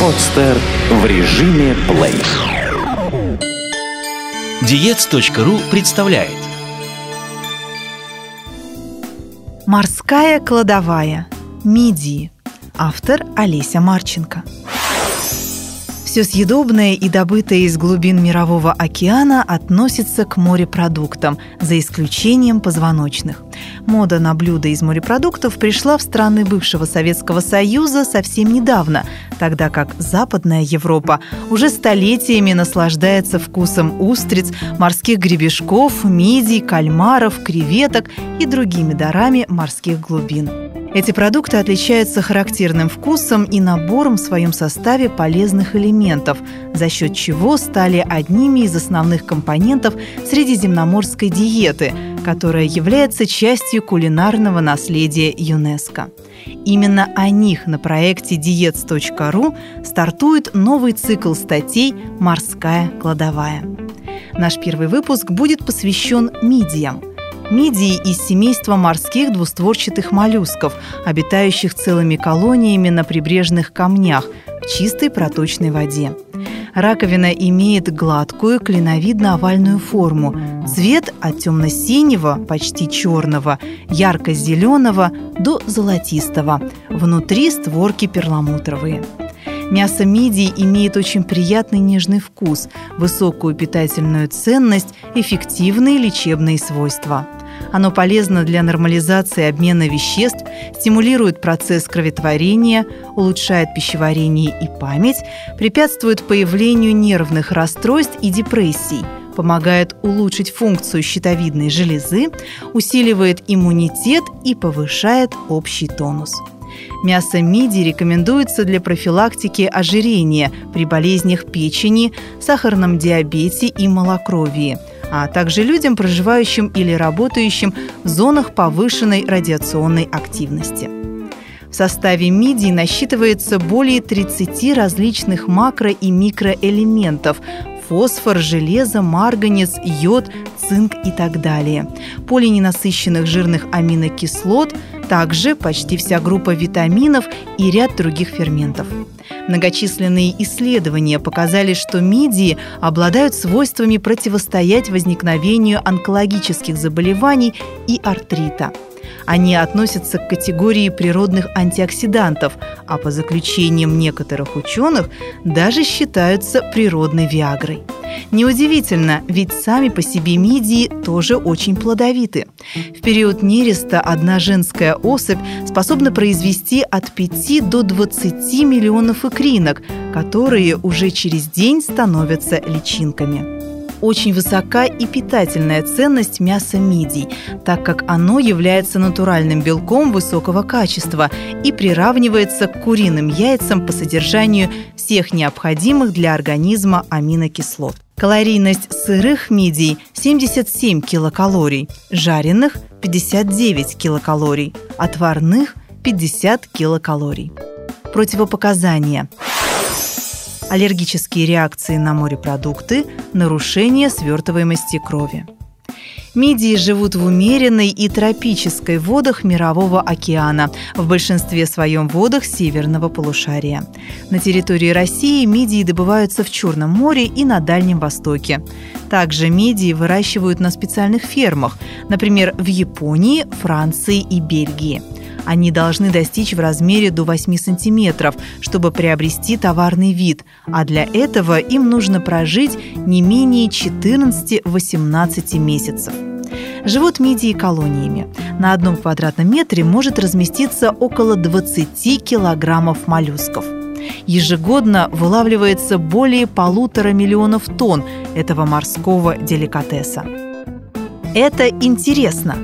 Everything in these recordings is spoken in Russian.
Подстер в режиме плей. Диец.ру представляет Морская кладовая. Мидии. Автор Олеся Марченко. Все съедобное и добытое из глубин Мирового океана относится к морепродуктам, за исключением позвоночных. Мода на блюда из морепродуктов пришла в страны бывшего Советского Союза совсем недавно, тогда как Западная Европа уже столетиями наслаждается вкусом устриц, морских гребешков, мидий, кальмаров, креветок и другими дарами морских глубин. Эти продукты отличаются характерным вкусом и набором в своем составе полезных элементов, за счет чего стали одними из основных компонентов средиземноморской диеты, которая является частью кулинарного наследия ЮНЕСКО. Именно о них на проекте diets.ru стартует новый цикл статей «Морская кладовая». Наш первый выпуск будет посвящен мидиям – Мидии из семейства морских двустворчатых моллюсков, обитающих целыми колониями на прибрежных камнях в чистой проточной воде. Раковина имеет гладкую клиновидно-овальную форму. Цвет от темно-синего, почти черного, ярко-зеленого до золотистого. Внутри створки перламутровые. Мясо мидии имеет очень приятный нежный вкус, высокую питательную ценность, эффективные лечебные свойства. Оно полезно для нормализации обмена веществ, стимулирует процесс кроветворения, улучшает пищеварение и память, препятствует появлению нервных расстройств и депрессий, помогает улучшить функцию щитовидной железы, усиливает иммунитет и повышает общий тонус. Мясо мидии рекомендуется для профилактики ожирения при болезнях печени, сахарном диабете и малокровии – а также людям, проживающим или работающим в зонах повышенной радиационной активности. В составе мидий насчитывается более 30 различных макро- и микроэлементов – фосфор, железо, марганец, йод, цинк и так далее. Полиненасыщенных жирных аминокислот, также почти вся группа витаминов и ряд других ферментов. Многочисленные исследования показали, что мидии обладают свойствами противостоять возникновению онкологических заболеваний и артрита. Они относятся к категории природных антиоксидантов, а по заключениям некоторых ученых даже считаются природной виагрой. Неудивительно, ведь сами по себе мидии тоже очень плодовиты. В период нереста одна женская особь способна произвести от 5 до 20 миллионов икринок, которые уже через день становятся личинками очень высока и питательная ценность мяса мидий, так как оно является натуральным белком высокого качества и приравнивается к куриным яйцам по содержанию всех необходимых для организма аминокислот. Калорийность сырых мидий 77 килокалорий, жареных 59 килокалорий, отварных 50 килокалорий. Противопоказания аллергические реакции на морепродукты, нарушение свертываемости крови. Мидии живут в умеренной и тропической водах Мирового океана, в большинстве своем водах северного полушария. На территории России мидии добываются в Черном море и на Дальнем Востоке. Также мидии выращивают на специальных фермах, например, в Японии, Франции и Бельгии. Они должны достичь в размере до 8 сантиметров, чтобы приобрести товарный вид, а для этого им нужно прожить не менее 14-18 месяцев. Живут мидии колониями. На одном квадратном метре может разместиться около 20 килограммов моллюсков. Ежегодно вылавливается более полутора миллионов тонн этого морского деликатеса. Это интересно.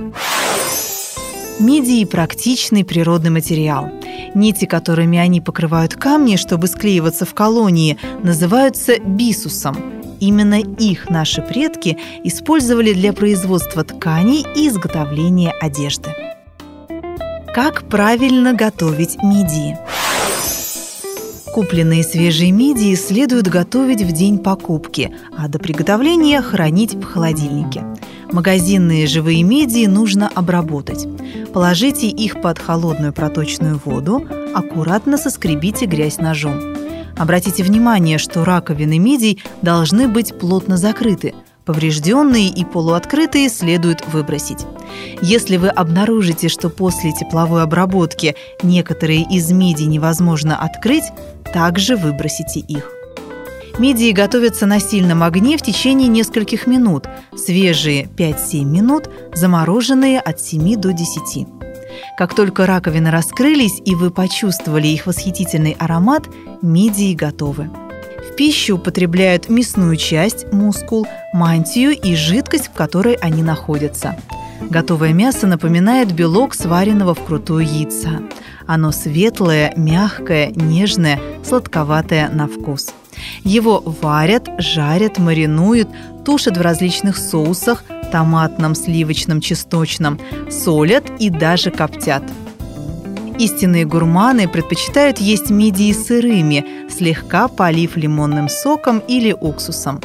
Мидии – практичный природный материал. Нити, которыми они покрывают камни, чтобы склеиваться в колонии, называются бисусом. Именно их наши предки использовали для производства тканей и изготовления одежды. Как правильно готовить мидии? Купленные свежие мидии следует готовить в день покупки, а до приготовления хранить в холодильнике. Магазинные живые мидии нужно обработать. Положите их под холодную проточную воду, аккуратно соскребите грязь ножом. Обратите внимание, что раковины мидий должны быть плотно закрыты. Поврежденные и полуоткрытые следует выбросить. Если вы обнаружите, что после тепловой обработки некоторые из мидий невозможно открыть, также выбросите их. Мидии готовятся на сильном огне в течение нескольких минут, свежие 5-7 минут, замороженные от 7 до 10. Как только раковины раскрылись и вы почувствовали их восхитительный аромат, мидии готовы. В пищу употребляют мясную часть, мускул, мантию и жидкость, в которой они находятся. Готовое мясо напоминает белок сваренного вкрутую яйца. Оно светлое, мягкое, нежное, сладковатое на вкус. Его варят, жарят, маринуют, тушат в различных соусах, томатном, сливочном, чесночном, солят и даже коптят. Истинные гурманы предпочитают есть мидии сырыми, слегка полив лимонным соком или уксусом.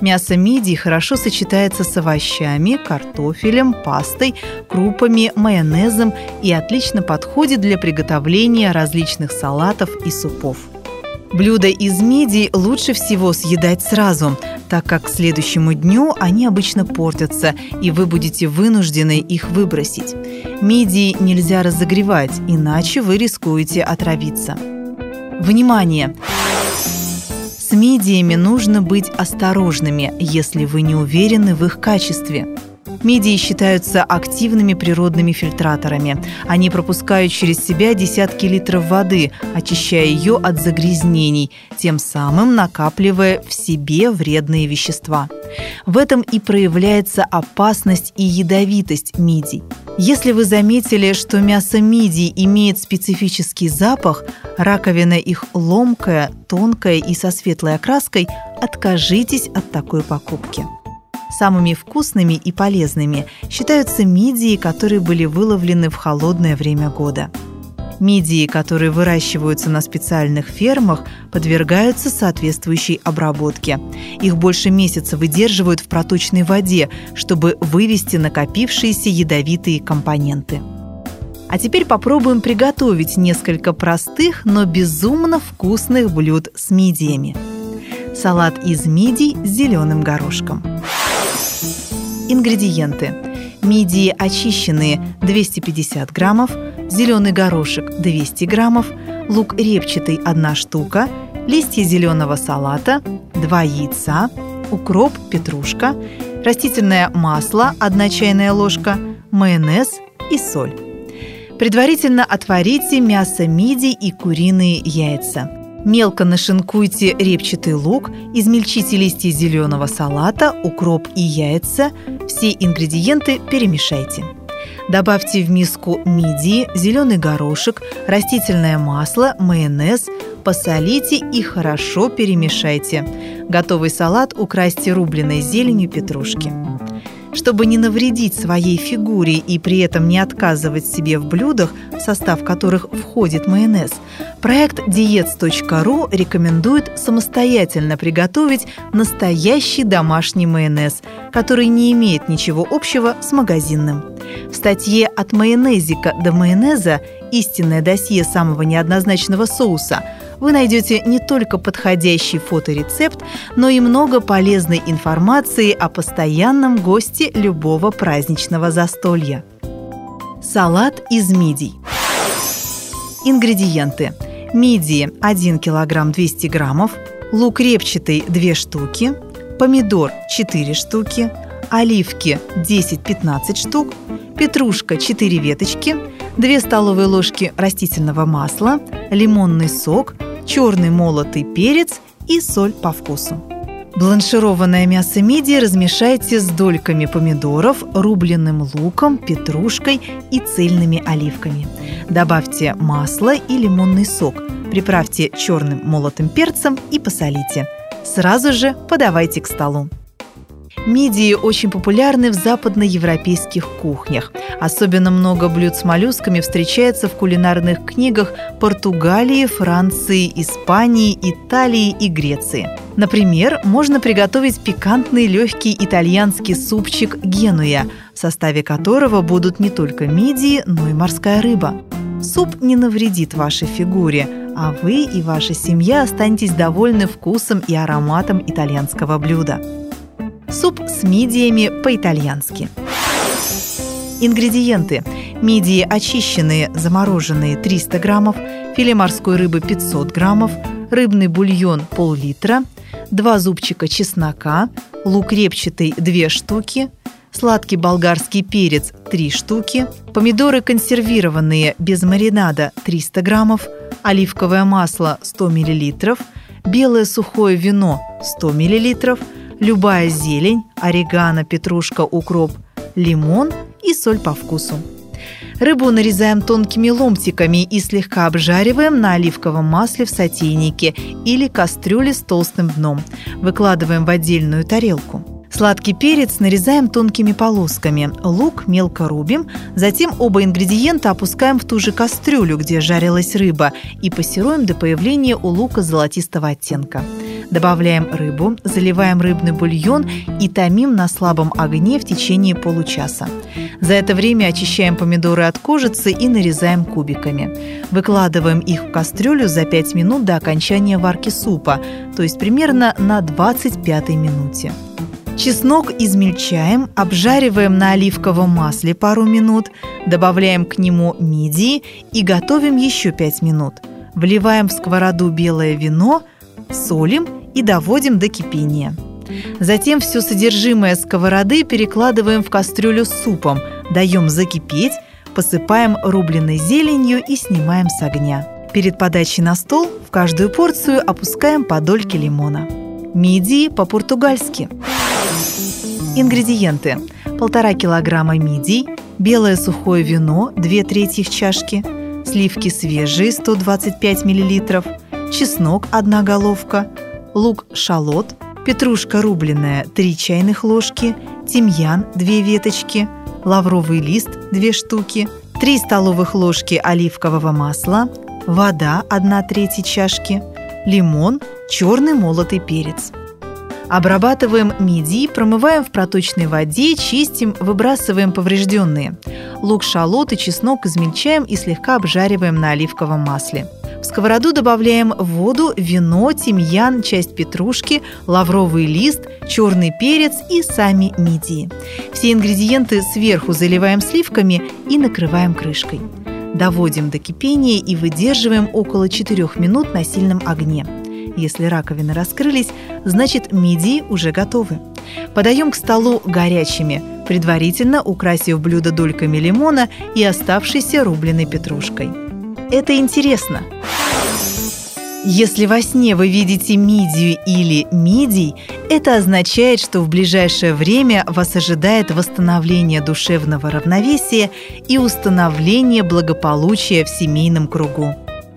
Мясо мидий хорошо сочетается с овощами, картофелем, пастой, крупами, майонезом и отлично подходит для приготовления различных салатов и супов. Блюда из мидий лучше всего съедать сразу, так как к следующему дню они обычно портятся, и вы будете вынуждены их выбросить. Мидии нельзя разогревать, иначе вы рискуете отравиться. Внимание! С мидиями нужно быть осторожными, если вы не уверены в их качестве. Мидии считаются активными природными фильтраторами. Они пропускают через себя десятки литров воды, очищая ее от загрязнений, тем самым накапливая в себе вредные вещества. В этом и проявляется опасность и ядовитость мидий. Если вы заметили, что мясо мидий имеет специфический запах, раковина их ломкая, тонкая и со светлой окраской, откажитесь от такой покупки. Самыми вкусными и полезными считаются мидии, которые были выловлены в холодное время года. Мидии, которые выращиваются на специальных фермах, подвергаются соответствующей обработке. Их больше месяца выдерживают в проточной воде, чтобы вывести накопившиеся ядовитые компоненты. А теперь попробуем приготовить несколько простых, но безумно вкусных блюд с мидиями. Салат из мидий с зеленым горошком. Ингредиенты. Мидии очищенные 250 граммов, зеленый горошек 200 граммов, лук репчатый 1 штука, листья зеленого салата, 2 яйца, укроп, петрушка, растительное масло 1 чайная ложка, майонез и соль. Предварительно отварите мясо мидий и куриные яйца – Мелко нашинкуйте репчатый лук, измельчите листья зеленого салата, укроп и яйца. Все ингредиенты перемешайте. Добавьте в миску мидии, зеленый горошек, растительное масло, майонез, посолите и хорошо перемешайте. Готовый салат украсьте рубленой зеленью петрушки. Чтобы не навредить своей фигуре и при этом не отказывать себе в блюдах, в состав которых входит майонез, проект diets.ru рекомендует самостоятельно приготовить настоящий домашний майонез, который не имеет ничего общего с магазинным. В статье «От майонезика до майонеза. Истинное досье самого неоднозначного соуса» вы найдете не только подходящий фоторецепт, но и много полезной информации о постоянном госте любого праздничного застолья. Салат из мидий. Ингредиенты. Мидии 1 кг 200 граммов, лук репчатый 2 штуки, помидор 4 штуки, оливки 10-15 штук, петрушка 4 веточки, 2 столовые ложки растительного масла, лимонный сок, черный молотый перец и соль по вкусу. Бланшированное мясо мидии размешайте с дольками помидоров, рубленным луком, петрушкой и цельными оливками. Добавьте масло и лимонный сок, приправьте черным молотым перцем и посолите. Сразу же подавайте к столу. Мидии очень популярны в западноевропейских кухнях. Особенно много блюд с моллюсками встречается в кулинарных книгах Португалии, Франции, Испании, Италии и Греции. Например, можно приготовить пикантный легкий итальянский супчик генуя, в составе которого будут не только мидии, но и морская рыба. Суп не навредит вашей фигуре, а вы и ваша семья останетесь довольны вкусом и ароматом итальянского блюда. Суп с мидиями по-итальянски. Ингредиенты. Мидии очищенные, замороженные 300 граммов, филе морской рыбы 500 граммов, рыбный бульон пол-литра, 2 зубчика чеснока, лук репчатый 2 штуки, сладкий болгарский перец 3 штуки, помидоры консервированные без маринада 300 граммов, оливковое масло 100 мл, белое сухое вино 100 мл, любая зелень, орегано, петрушка, укроп, лимон и соль по вкусу. Рыбу нарезаем тонкими ломтиками и слегка обжариваем на оливковом масле в сотейнике или кастрюле с толстым дном. Выкладываем в отдельную тарелку. Сладкий перец нарезаем тонкими полосками, лук мелко рубим, затем оба ингредиента опускаем в ту же кастрюлю, где жарилась рыба, и пассируем до появления у лука золотистого оттенка. Добавляем рыбу, заливаем рыбный бульон и томим на слабом огне в течение получаса. За это время очищаем помидоры от кожицы и нарезаем кубиками. Выкладываем их в кастрюлю за 5 минут до окончания варки супа, то есть примерно на 25 минуте. Чеснок измельчаем, обжариваем на оливковом масле пару минут, добавляем к нему мидии и готовим еще 5 минут. Вливаем в сковороду белое вино, солим и доводим до кипения. Затем все содержимое сковороды перекладываем в кастрюлю с супом, даем закипеть, посыпаем рубленой зеленью и снимаем с огня. Перед подачей на стол в каждую порцию опускаем по дольке лимона. Мидии по-португальски. Ингредиенты. Полтора килограмма мидий, белое сухое вино 2 трети чашки, сливки свежие 125 миллилитров, чеснок 1 головка, лук-шалот, петрушка рубленая 3 чайных ложки, тимьян 2 веточки, лавровый лист 2 штуки, 3 столовых ложки оливкового масла, вода 1 треть чашки, лимон, черный молотый перец. Обрабатываем мидии, промываем в проточной воде, чистим, выбрасываем поврежденные. Лук, шалот и чеснок измельчаем и слегка обжариваем на оливковом масле. В сковороду добавляем воду, вино, тимьян, часть петрушки, лавровый лист, черный перец и сами мидии. Все ингредиенты сверху заливаем сливками и накрываем крышкой. Доводим до кипения и выдерживаем около 4 минут на сильном огне. Если раковины раскрылись, значит мидии уже готовы. Подаем к столу горячими, предварительно украсив блюдо дольками лимона и оставшейся рубленой петрушкой. Это интересно. Если во сне вы видите мидию или мидий, это означает, что в ближайшее время вас ожидает восстановление душевного равновесия и установление благополучия в семейном кругу.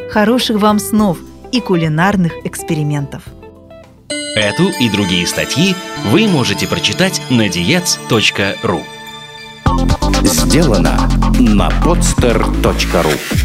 Хороших вам снов и кулинарных экспериментов! Эту и другие статьи вы можете прочитать на diets.ru Сделано на podster.ru